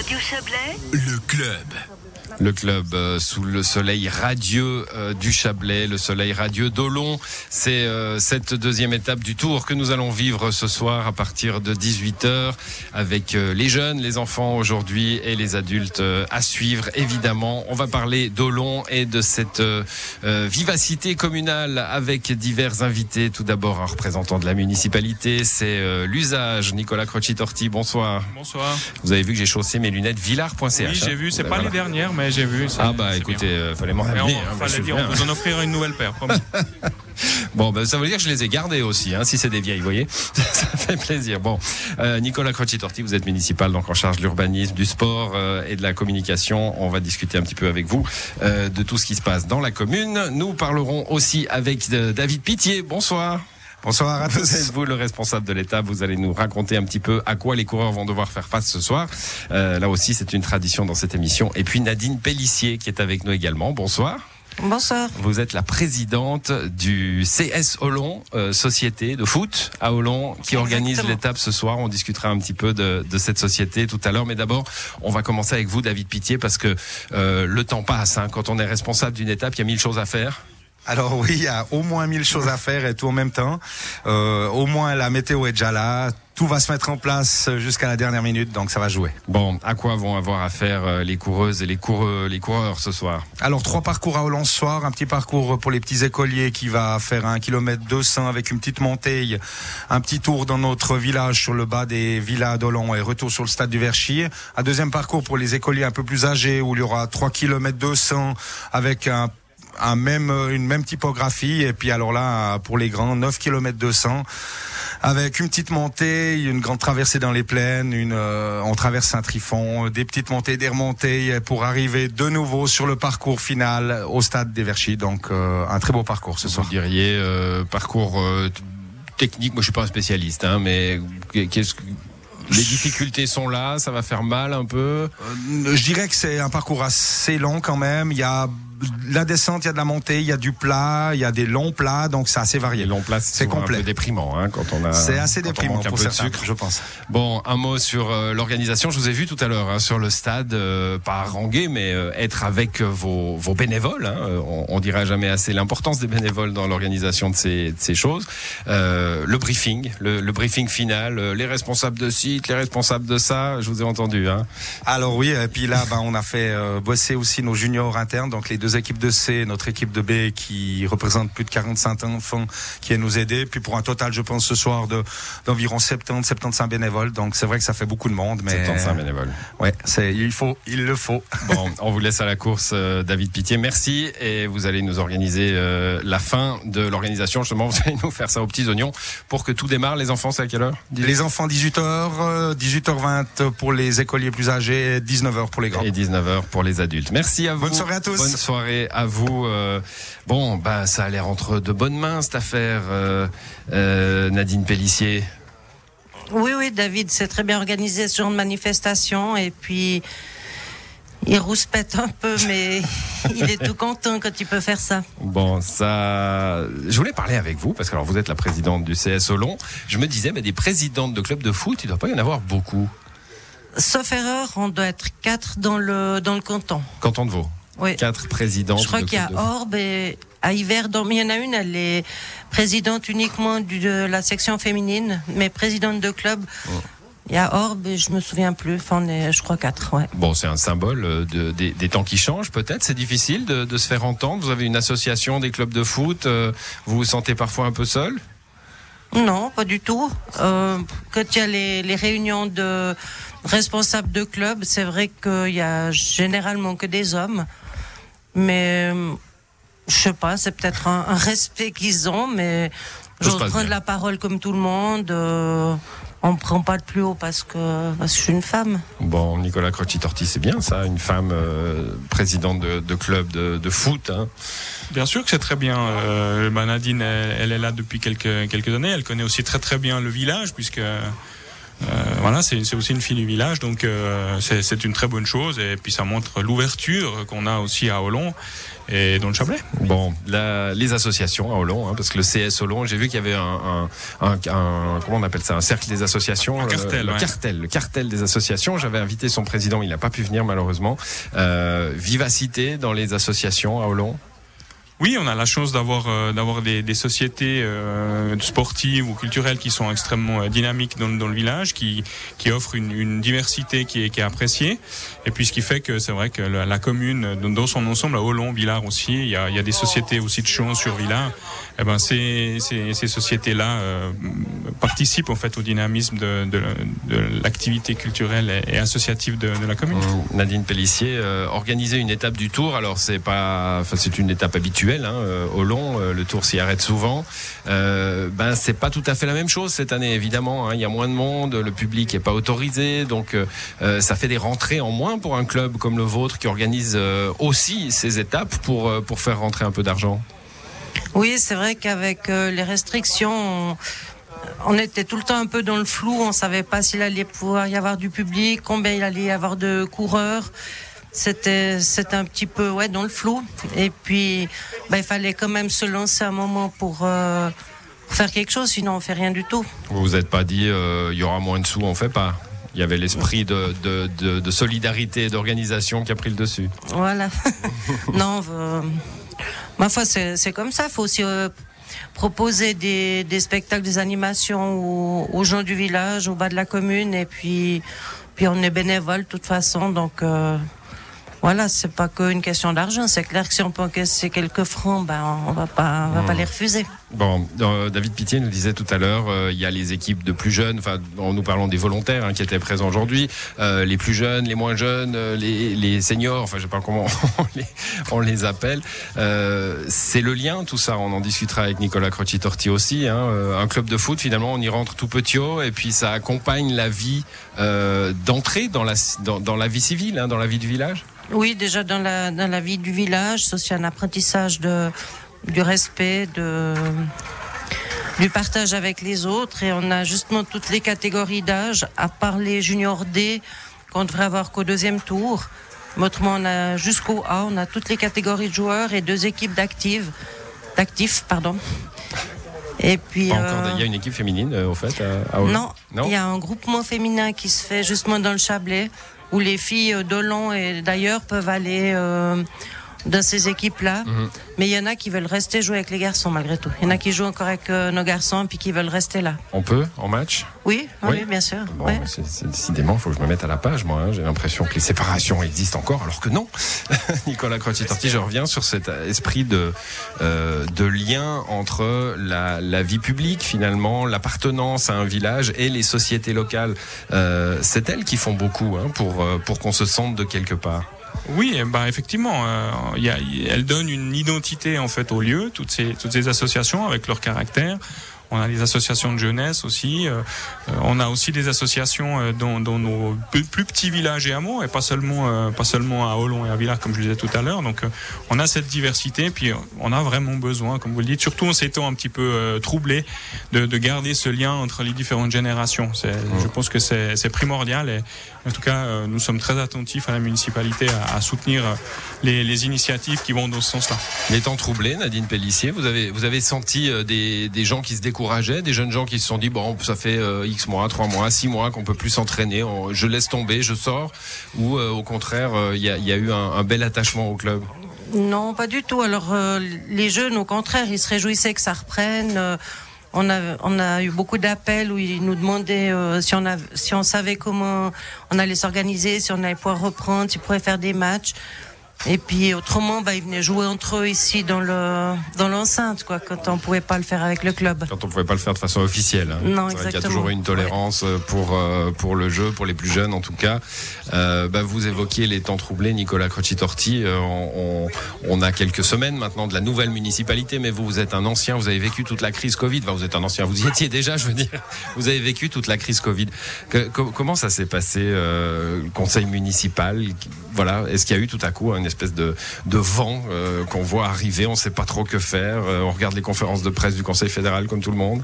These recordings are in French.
Radio Chablais, Le club. Le club euh, sous le soleil radieux euh, du Chablais, le soleil radieux d'Olon. C'est euh, cette deuxième étape du tour que nous allons vivre ce soir à partir de 18h avec euh, les jeunes, les enfants aujourd'hui et les adultes euh, à suivre. Évidemment, on va parler d'Olon et de cette vivacité communale avec divers invités. Tout d'abord, un représentant de la municipalité, c'est euh, l'usage. Nicolas Croci-Torti, bonsoir. Bonsoir. Vous avez vu que j'ai chaussé mes lunettes villard.ch. Oui, j'ai hein. vu, c'est Voilà. pas les dernières, mais j'ai vu. Ah bah écoutez, euh, fallait m'en on, hein, moi, je fallait dire, on vous en offrira une nouvelle paire, promis. Bon, ben, ça veut dire que je les ai gardées aussi, hein, si c'est des vieilles, vous voyez. ça fait plaisir. Bon, euh, Nicolas Croci-Torti, vous êtes municipal, donc en charge de l'urbanisme, du sport euh, et de la communication. On va discuter un petit peu avec vous euh, de tout ce qui se passe dans la commune. Nous parlerons aussi avec David Pitié. Bonsoir. Bonsoir à Vous tous. êtes vous le responsable de l'État? Vous allez nous raconter un petit peu à quoi les coureurs vont devoir faire face ce soir. Euh, là aussi, c'est une tradition dans cette émission. Et puis Nadine Pellissier qui est avec nous également. Bonsoir. Bonsoir. Vous êtes la présidente du CS Olon, euh, société de foot à Olon, qui organise l'étape ce soir. On discutera un petit peu de, de cette société tout à l'heure. Mais d'abord, on va commencer avec vous, David Pitié, parce que euh, le temps passe. hein. Quand on est responsable d'une étape, il y a mille choses à faire. Alors oui, il y a au moins mille choses à faire et tout en même temps. Euh, au moins la météo est déjà là. Tout va se mettre en place jusqu'à la dernière minute, donc ça va jouer. Bon, à quoi vont avoir affaire euh, les coureuses et les, coureux, les coureurs ce soir? Alors trois parcours à Hollande ce soir, un petit parcours pour les petits écoliers qui va faire un kilomètre 200 avec une petite montée, un petit tour dans notre village sur le bas des villas d'Olon et retour sur le stade du Verchier. Un deuxième parcours pour les écoliers un peu plus âgés où il y aura 3 kilomètres 200 avec un un même, une même typographie et puis alors là pour les grands 9 km 200 avec une petite montée, une grande traversée dans les plaines, une, euh, on traverse Saint-Trifon, des petites montées, des remontées pour arriver de nouveau sur le parcours final au stade des Verchis. Donc euh, un très beau parcours ce Vous soir. diriez euh, parcours euh, technique. Moi, je suis pas un spécialiste, hein, mais qu'est-ce que les difficultés sont là, ça va faire mal un peu? Euh, Je dirais que c'est un parcours assez long quand même. Il y a la descente, il y a de la montée, il y a du plat, il y a des longs plats, donc c'est assez Les varié. longs places, C'est complet. un peu déprimant hein, quand on a. C'est assez déprimant pour certains, sucre. je pense. Bon, un mot sur euh, l'organisation. Je vous ai vu tout à l'heure hein, sur le stade, euh, pas haranguer, mais euh, être avec euh, vos, vos bénévoles. Hein, Euh, on, on dira jamais assez l'importance des bénévoles dans l'organisation de ces, de ces choses. Euh, le briefing, le, le briefing final, euh, les responsables de site, les responsables de ça. Je vous ai entendu. Hein. Alors oui, et puis là, ben, on a fait euh, bosser aussi nos juniors internes, donc les deux équipes de C, notre équipe de B qui représente plus de 45 enfants qui viennent nous aider. Puis pour un total, je pense, ce soir de d'environ 70, 75 bénévoles. Donc c'est vrai que ça fait beaucoup de monde, mais 75 bénévoles. ouais, c'est il faut, il le faut. Bon, on vous laisse à la course, euh, David Pitié. Merci et vous allez nous organiser euh, la fin de l'organisation. Justement, vous allez nous faire ça aux petits oignons pour que tout démarre. Les enfants, c'est à quelle heure? Les enfants 18h, euh, 18h20 pour les écoliers plus âgés, et 19h pour les grands. et 19h pour les adultes. Merci à vous. Bonne soirée à tous. Bonne soirée à vous. Euh, bon, bah ça a l'air entre de bonnes mains cette affaire, euh, euh, Nadine Pellissier. Oui, oui, David, c'est très bien organisé ce genre de manifestation. Et puis, il rouspète un peu, mais il est tout content quand il peut faire ça. Bon, ça, je voulais parler avec vous parce que alors vous êtes la présidente du CS Olon. Je me disais, mais des présidentes de clubs de foot, il ne doit pas y en avoir beaucoup. Sauf erreur, on doit être quatre dans le, dans le canton. Canton de Vaud. Oui. Quatre présidentes. Je crois qu'il y a. Orbe et à Yverdon. Il y en a une, elle est présidente uniquement du- de la section féminine, mais présidente de club. Il y a Orbe et je me souviens plus. Enfin, on est, je crois, quatre, ouais. Bon, c'est un symbole euh, de, des, des temps qui changent, peut-être. C'est difficile de, de se faire entendre. Vous avez une association des clubs de foot. euh, vous vous sentez parfois un peu seul? Non, pas du tout. Euh, quand il y a les, les réunions de responsables de clubs, c'est vrai qu'il y a généralement que des hommes. Mais euh, je sais pas, c'est peut-être un, un respect qu'ils ont, mais passe prendre bien. la parole comme tout le monde. euh, on me prend pas de plus haut parce que, parce que je suis une femme. Bon, Nicolas Croci-Torti, c'est bien ça, une femme euh, présidente de, de club de, de foot. Hein. Bien sûr que c'est très bien. Euh, bah, Nadine, elle, elle est là depuis quelques, quelques années. Elle connaît aussi très très bien le village puisque voilà, c'est aussi une fille du village, donc c'est une très bonne chose. Et puis ça montre l'ouverture qu'on a aussi à Hollon et dans le Chablais. Bon, les associations à Hollon, hein, parce que le CS Hollon, j'ai vu qu'il y avait un, un, un, comment on appelle ça, un cercle des associations, un cartel, le, cartel, le cartel des associations. J'avais invité son président, il n'a pas pu venir malheureusement. Euh, vivacité dans les associations à Hollon. Oui, on a la chance d'avoir euh, d'avoir des, des, sociétés euh, sportives ou culturelles qui sont extrêmement euh, dynamiques dans, dans, le village, qui qui offrent une, une diversité qui est, qui est, appréciée. Et puis ce qui fait que c'est vrai que la, commune, dans son ensemble, à Hollon, Villars aussi, il y a, il y a des sociétés aussi de Chon sur Villars. Eh ben ces, ces, ces sociétés-là euh, participent en fait au dynamisme de, de, de l'activité culturelle et, associative de, de, la commune. Nadine Pellissier, organiser une étape du Tour, alors c'est pas, enfin c'est une étape habituelle Hein, euh, au long. Euh, le Tour s'y arrête souvent. Euh, ben c'est pas tout à fait la même chose cette année évidemment. Hein. Il y a moins de monde, le public est pas autorisé, donc ça fait des rentrées en moins pour un club comme le vôtre qui organise aussi ces étapes pour pour faire rentrer un peu d'argent. Oui, c'est vrai qu'avec les restrictions. On, était tout le temps un peu dans le flou, on savait pas s'il allait pouvoir y avoir du public, combien il allait y avoir de coureurs c'était c'était un petit peu ouais dans le flou. Et puis bah, il fallait quand même se lancer un moment pour, euh, faire quelque chose sinon on fait rien du tout. Vous vous êtes pas dit euh, il y aura moins de sous on fait pas. Il y avait l'esprit de, de, de, de, solidarité et d'organisation qui a pris le dessus. Voilà. Non euh, ma foi c'est comme ça. Il faut aussi proposer des, des, spectacles des animations aux, aux, gens du village au bas de la commune. Et puis puis on est bénévole de toute façon. Donc voilà, c'est pas qu'une question d'argent. C'est clair que si on peut encaisser quelques francs, ben on va pas, on va pas hmm. les refuser. Bon, euh, David Pitié nous disait tout à l'heure, euh, il y a les équipes de plus jeunes. Enfin, en nous parlant des volontaires hein, qui étaient présents aujourd'hui, euh, les plus jeunes, les moins jeunes, les, les seniors. Enfin, je sais pas comment on les, on les appelle. c'est le lien, tout ça. On en discutera avec Nicolas Croci-Torti aussi. Hein. un club de foot, finalement, on y rentre tout petit haut et puis ça accompagne la vie d'entrée dans la dans, dans, la vie civile, hein, dans la vie du village. Oui, déjà dans la, dans la vie du village, c'est aussi un apprentissage de, du respect, de, du partage avec les autres. Et on a justement toutes les catégories d'âge, à part les juniors D, qu'on devrait avoir qu'au deuxième tour. autrement, on a jusqu'au A, on a toutes les catégories de joueurs et deux équipes d'actifs. D'actifs, pardon. Et puis, euh, il y a une équipe féminine, euh, au fait à, non, il y a un groupement féminin qui se fait justement dans le Chablais où les filles d'Olon et d'ailleurs peuvent aller euh, dans ces équipes-là. Mhm. Mais il y en a qui veulent rester jouer avec les garçons malgré tout. Il y en a qui jouent encore avec euh, nos garçons puis qui veulent rester là. On peut en match? Oui, oui, bien sûr. Bon, décidément, il faut que je me mette à la page, moi. Hein. J'ai l'impression que les séparations existent encore, alors que non. Nicolas Croci-Torti, je reviens sur cet esprit de, euh, de lien entre la, la, vie publique, finalement, l'appartenance à un village et les sociétés locales. Euh, c'est elles qui font beaucoup hein, pour, euh, pour qu'on se sente de quelque part. Oui, bah effectivement, euh, y a, elle donne une identité en fait au lieu, toutes ces toutes ces associations avec leur caractère. On a des associations de jeunesse aussi. Euh, euh, on a aussi des associations euh, dans, dans, nos plus, petits villages et hameaux, et pas seulement, pas seulement à Hollon et à Villars, comme je le disais tout à l'heure. Donc, on a cette diversité, puis on a vraiment besoin, comme vous le dites, surtout en s'étant un petit peu troublé, de, de, garder ce lien entre les différentes générations. Je pense que c'est primordial. Et, en tout cas, nous sommes très attentifs à la municipalité à, à soutenir les, les, initiatives qui vont dans ce sens-là. Les temps troublés, Nadine Pellissier, vous avez, vous avez senti des, des gens qui se découvrent des jeunes gens qui se sont dit bon, ça fait euh, X mois, 3 mois, 6 mois qu'on peut plus s'entraîner, je laisse tomber, je sors, ou euh, au contraire, euh, il y, a, eu un, bel attachement au club Non, pas du tout. Alors les jeunes, au contraire, ils se réjouissaient que ça reprenne. On a, on a eu beaucoup d'appels où ils nous demandaient si, on a, si on savait comment on allait s'organiser, si on allait pouvoir reprendre, s'ils pourraient faire des matchs. Et puis autrement, bah, ils venaient jouer entre eux ici dans le dans l'enceinte, quoi, quand on pouvait pas le faire avec le club. Quand on pouvait pas le faire de façon officielle. Hein. Non, exactement. Il y a toujours une tolérance euh, pour euh, pour le jeu, pour les plus jeunes en tout cas. Euh, bah, vous évoquiez les temps troublés, Nicolas Croci-Torti. Euh, on, on, a quelques semaines maintenant de la nouvelle municipalité, mais vous, vous êtes un ancien, vous avez vécu toute la crise Covid. Enfin, vous êtes un ancien, vous y étiez déjà, je veux dire. Vous avez vécu toute la crise Covid. Que, comment ça s'est passé, le conseil municipal? Voilà, est-ce qu'il y a eu tout à coup un espèce de, de vent euh, qu'on voit arriver. On ne sait pas trop que faire. Euh, on regarde les conférences de presse du Conseil fédéral comme tout le monde.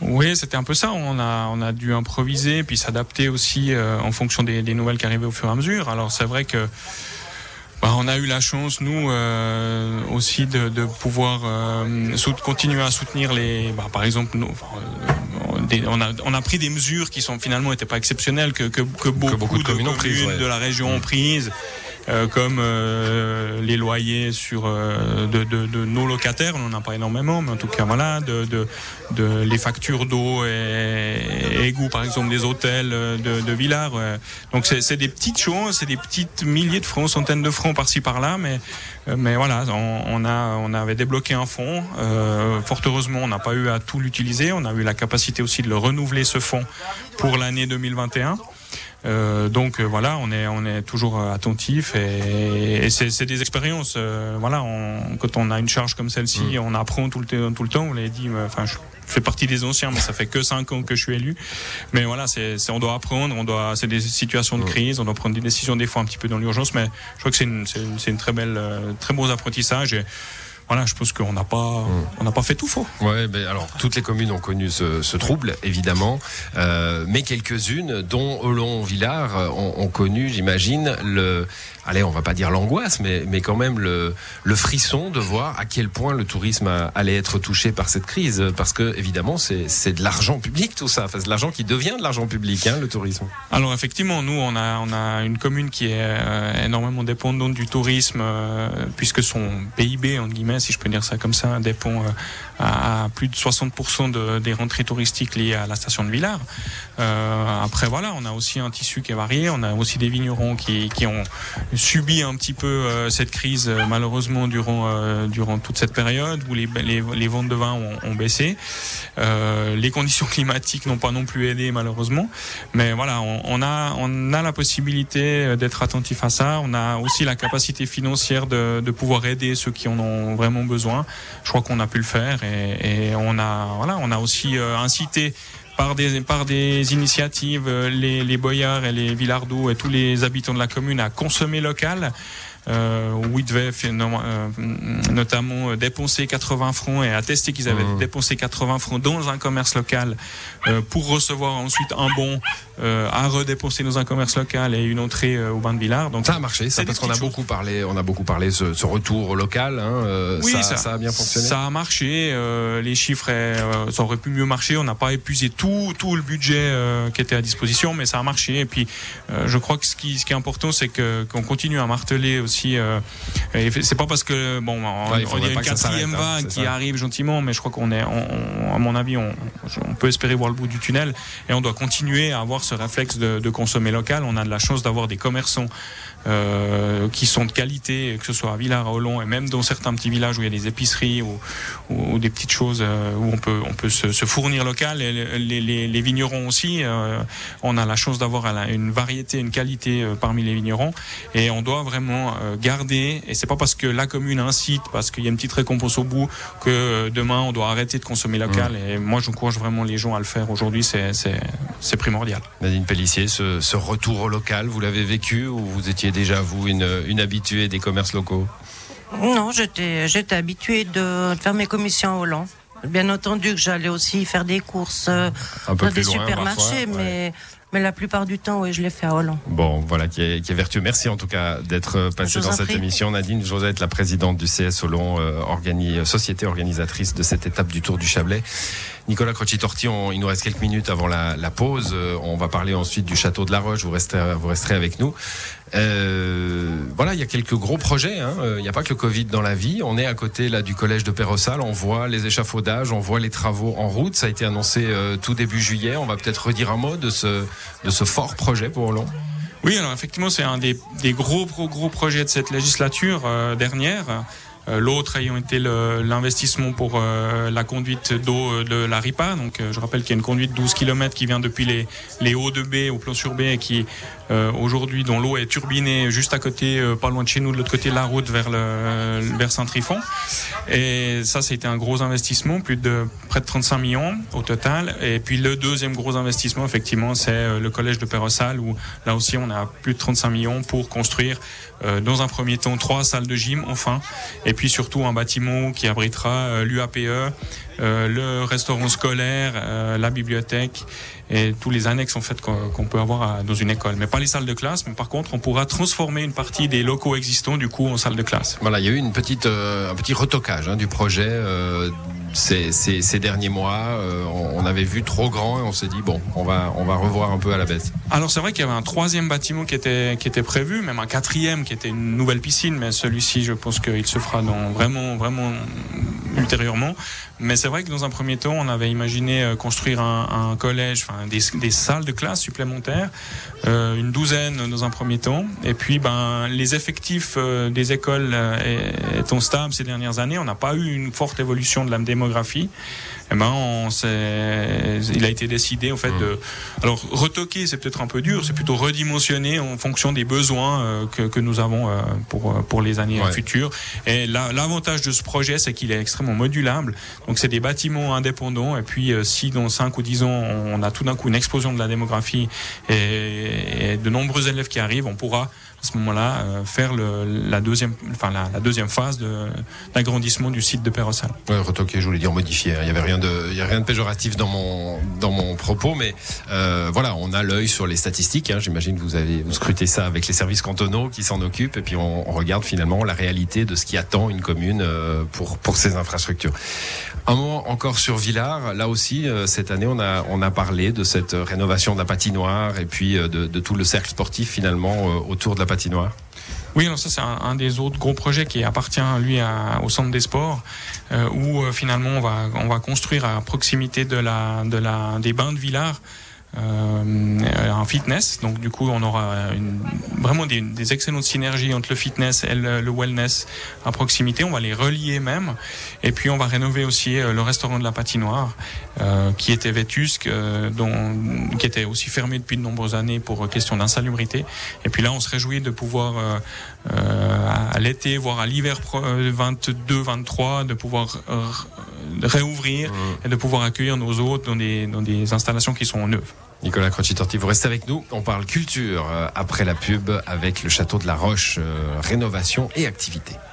Oui, c'était un peu ça. On a, on a dû improviser, puis s'adapter aussi euh, en fonction des, des, nouvelles qui arrivaient au fur et à mesure. Alors c'est vrai que bah, on a eu la chance, nous, euh, aussi de, de pouvoir euh, continuer à soutenir les, bah, par exemple, nous, des, on, a, on a pris des mesures qui sont finalement n'étaient pas exceptionnelles que, que, que, beaucoup, que beaucoup, de, communes, de la région ont prises. Euh, comme euh, les loyers sur euh, de, de, de, nos locataires, on n'en a pas énormément, mais en tout cas voilà, de, de, les factures d'eau et, égouts par exemple des hôtels de, de Villars. Donc c'est des petites choses, c'est des petites milliers de francs, centaines de francs par-ci par-là, mais mais voilà, on, on, a on avait débloqué un fonds. Euh, fort heureusement, on n'a pas eu à tout l'utiliser. On a eu la capacité aussi de le renouveler ce fonds pour l'année 2021. Euh, donc euh, voilà, on est on est toujours euh, attentif et, et c'est des expériences. Euh, voilà, on, quand on a une charge comme celle-ci, mm. on apprend tout le tout le temps. On l'a dit, enfin je fais partie des anciens, mais ça fait que cinq ans que je suis élu. Mais voilà, c'est on doit apprendre, on doit c'est des situations de mm. crise, on doit prendre des décisions des fois un petit peu dans l'urgence, mais je crois que c'est une, une, une très belle très beau apprentissage. Et, voilà, je pense qu'on n'a pas, hmm. on n'a pas fait tout faux. Ouais, ben alors toutes les communes ont connu ce, ce trouble, évidemment, euh, mais quelques-unes, dont Olon, Villars, ont, ont connu, j'imagine, le, allez, on va pas dire l'angoisse, mais, mais quand même le, frisson de voir à quel point le tourisme allait être touché par cette crise, parce que évidemment, c'est de l'argent public tout ça, enfin, c'est de l'argent qui devient de l'argent public, hein, le tourisme. Alors effectivement, nous, on a, on a une commune qui est euh, énormément dépendante du tourisme, euh, puisque son PIB, en guillemets si je peux dire ça comme ça, dépend euh, à, plus de 60% de, des rentrées touristiques liées à la station de Villars. Après, voilà, on a aussi un tissu qui est varié. On a aussi des vignerons qui, qui ont subi un petit peu euh, cette crise, euh, malheureusement, durant, euh, durant toute cette période où les, les, ventes de vin ont, baissé. les conditions climatiques n'ont pas non plus aidé, malheureusement. Mais voilà, on, a, on a la possibilité d'être attentif à ça. On a aussi la capacité financière de, de pouvoir aider ceux qui en ont vraiment besoin. Je crois qu'on a pu le faire et, et, on a voilà, on a aussi incité par des, par des initiatives euh, les, les boyards et les villardoux et tous les habitants de la commune à consommer local où ils devaient euh, notamment euh, dépenser 80 francs et attester qu'ils avaient mmh. dépensé 80 francs dans un commerce local euh, pour recevoir ensuite un bon euh, à redépenser dans un commerce local et une entrée au bain de Villars. Donc ça a marché, ça parce qu'on a beaucoup parlé, on a beaucoup parlé ce, ce retour local. Hein, oui, ça, ça, ça, a bien fonctionné. Ça a marché. les chiffres, ça aurait pu mieux marcher. On n'a pas épuisé tout tout le budget qui était à disposition, mais ça a marché. Et puis, je crois que ce qui, ce qui est important, c'est que qu'on continue à marteler aussi aussi. Euh, c'est pas parce que bon, on, ouais, on y a une quatrième hein, vague qui ça. arrive gentiment, mais je crois qu'on est, on, à mon avis, on, on, peut espérer voir le bout du tunnel et on doit continuer à avoir ce réflexe de, de consommer local. On a de la chance d'avoir des commerçants euh, qui sont de qualité, que ce soit à Villars, à Olon, et même dans certains petits villages où il y a des épiceries ou, ou, ou des petites choses euh, où on peut, on peut se, se fournir local. Et les, les, les vignerons aussi, euh, on a la chance d'avoir une variété, une qualité parmi les vignerons, et on doit vraiment garder. Et c'est pas parce que la commune incite, parce qu'il y a une petite récompense au bout, que demain on doit arrêter de consommer local. Mmh. Et moi, j'encourage vraiment les gens à le faire aujourd'hui. C'est primordial. Nadine Pellissier, ce, ce retour au local, vous l'avez vécu ou vous étiez déjà, vous, une, une habituée des commerces locaux Non, j'étais habituée de faire mes commissions au Hollande. Bien entendu que j'allais aussi faire des courses euh, dans des loin, supermarchés, parfois, mais, mais la plupart du temps, oui, je l'ai fait à Hollande. Bon, voilà, qui est, qui est vertueux. Merci en tout cas d'être passé dans cette prie. émission. Nadine Josette, la présidente du CS Hollande, euh, organi société organisatrice de cette étape du Tour du Chablais. Nicolas Croci-Torti, il nous reste quelques minutes avant la, pause. Euh, on va parler ensuite du château de la Roche. Vous resterez, avec nous. Euh, voilà, il y a quelques gros projets. Hein. Il n'y a pas que le Covid dans la vie. On est à côté là du collège de Pérossal. On voit les échafaudages, on voit les travaux en route. Ça a été annoncé euh, tout début juillet. On va peut-être redire un mot de ce, fort projet pour Hollande. Oui, alors effectivement, c'est un des, gros, gros, projets de cette législature euh, dernière. Euh, l'autre ayant été l'investissement pour euh, la conduite d'eau de la RIPA. Donc, euh, je rappelle qu'il y a une conduite de 12 km qui vient depuis les, les hauts de baie au plan sur baie et qui aujourd'hui dont l'eau est turbinée juste à côté, pas loin de chez nous, de l'autre côté de la route vers le vers Saint-Trifon. Et ça, c'était un gros investissement, plus de près de 35 millions au total. Et puis le deuxième gros investissement, effectivement, c'est le collège de Pérossal où là aussi on a plus de 35 millions pour construire euh, dans un premier temps trois salles de gym enfin puis surtout un bâtiment qui abritera l'UAPE, le restaurant scolaire, la bibliothèque et tous les annexes en fait qu'on peut avoir dans une école. Mais pas les salles de classe, mais par contre on pourra transformer une partie des locaux existants du coup en salle de classe. Voilà, il y a eu une petite, un petit retoquage hein, du projet ces, ces, ces, derniers mois. Euh, on, avait vu trop grand et on s'est dit bon, on va, on va revoir un peu à la baisse. Alors c'est vrai qu'il y avait un troisième bâtiment qui était, qui était prévu, même un quatrième qui était une nouvelle piscine, mais celui-ci, je pense qu'il se fera dans vraiment, vraiment ultérieurement. Mais c'est vrai que dans un premier temps, on avait imaginé euh, construire un, collège, enfin des, des, salles de classe supplémentaires, euh, une douzaine dans un premier temps. Et puis, ben, les effectifs euh, des écoles étant stables ces dernières années, on n'a pas eu une forte évolution de la démographie eh ben on il a été décidé en fait de, mmh. alors retoquer c'est peut-être un peu dur, c'est plutôt redimensionner en fonction des besoins euh, que, que nous avons euh, pour euh, pour les années futures. Et l'avantage de ce projet, c'est qu'il est extrêmement modulable. Donc c'est des bâtiments indépendants. Et puis si dans 5 ou 10 ans on a tout d'un coup une explosion de la démographie et, et de nombreux élèves qui arrivent, on pourra à ce moment-là euh, faire le, la deuxième, enfin la, la deuxième phase d'agrandissement du site de Perrossal. Ouais, retoqué, je voulais dire modifié. Il y avait rien de, il y a rien de péjoratif dans mon dans mon propos, mais euh, voilà, on a l'œil sur les statistiques. Hein. J'imagine que vous avez vous scrutez ça avec les services cantonaux qui s'en occupent, et puis on, on, regarde finalement la réalité de ce qui attend une commune euh, pour pour ses infrastructures. Un mot encore sur Villars. Là aussi, euh, cette année, on a on a parlé de cette rénovation de la patinoire et puis de, de tout le cercle sportif finalement autour de la patinoire oui, alors ça c'est un, des autres gros projets qui appartient lui à, au centre des sports, euh, où euh, finalement on va on va construire à proximité de la de la des bains de Villars euh, un fitness. Donc du coup, on aura une, vraiment des, des, excellentes synergies entre le fitness et le, wellness à proximité. On va les relier même. Et puis on va rénover aussi euh, le restaurant de la patinoire, euh, qui était vétusque, euh, dont, qui était aussi fermé depuis de nombreuses années pour question d'insalubrité. Et puis là, on se réjouit de pouvoir euh, euh à l'été, voire à l'hiver 22-23, de pouvoir réouvrir et de pouvoir accueillir nos hôtes dans des, dans des installations qui sont neuves. Nicolas Croci-Torti, vous restez avec nous. On parle culture euh, après la pub avec le château de la Roche, euh, rénovation et activité.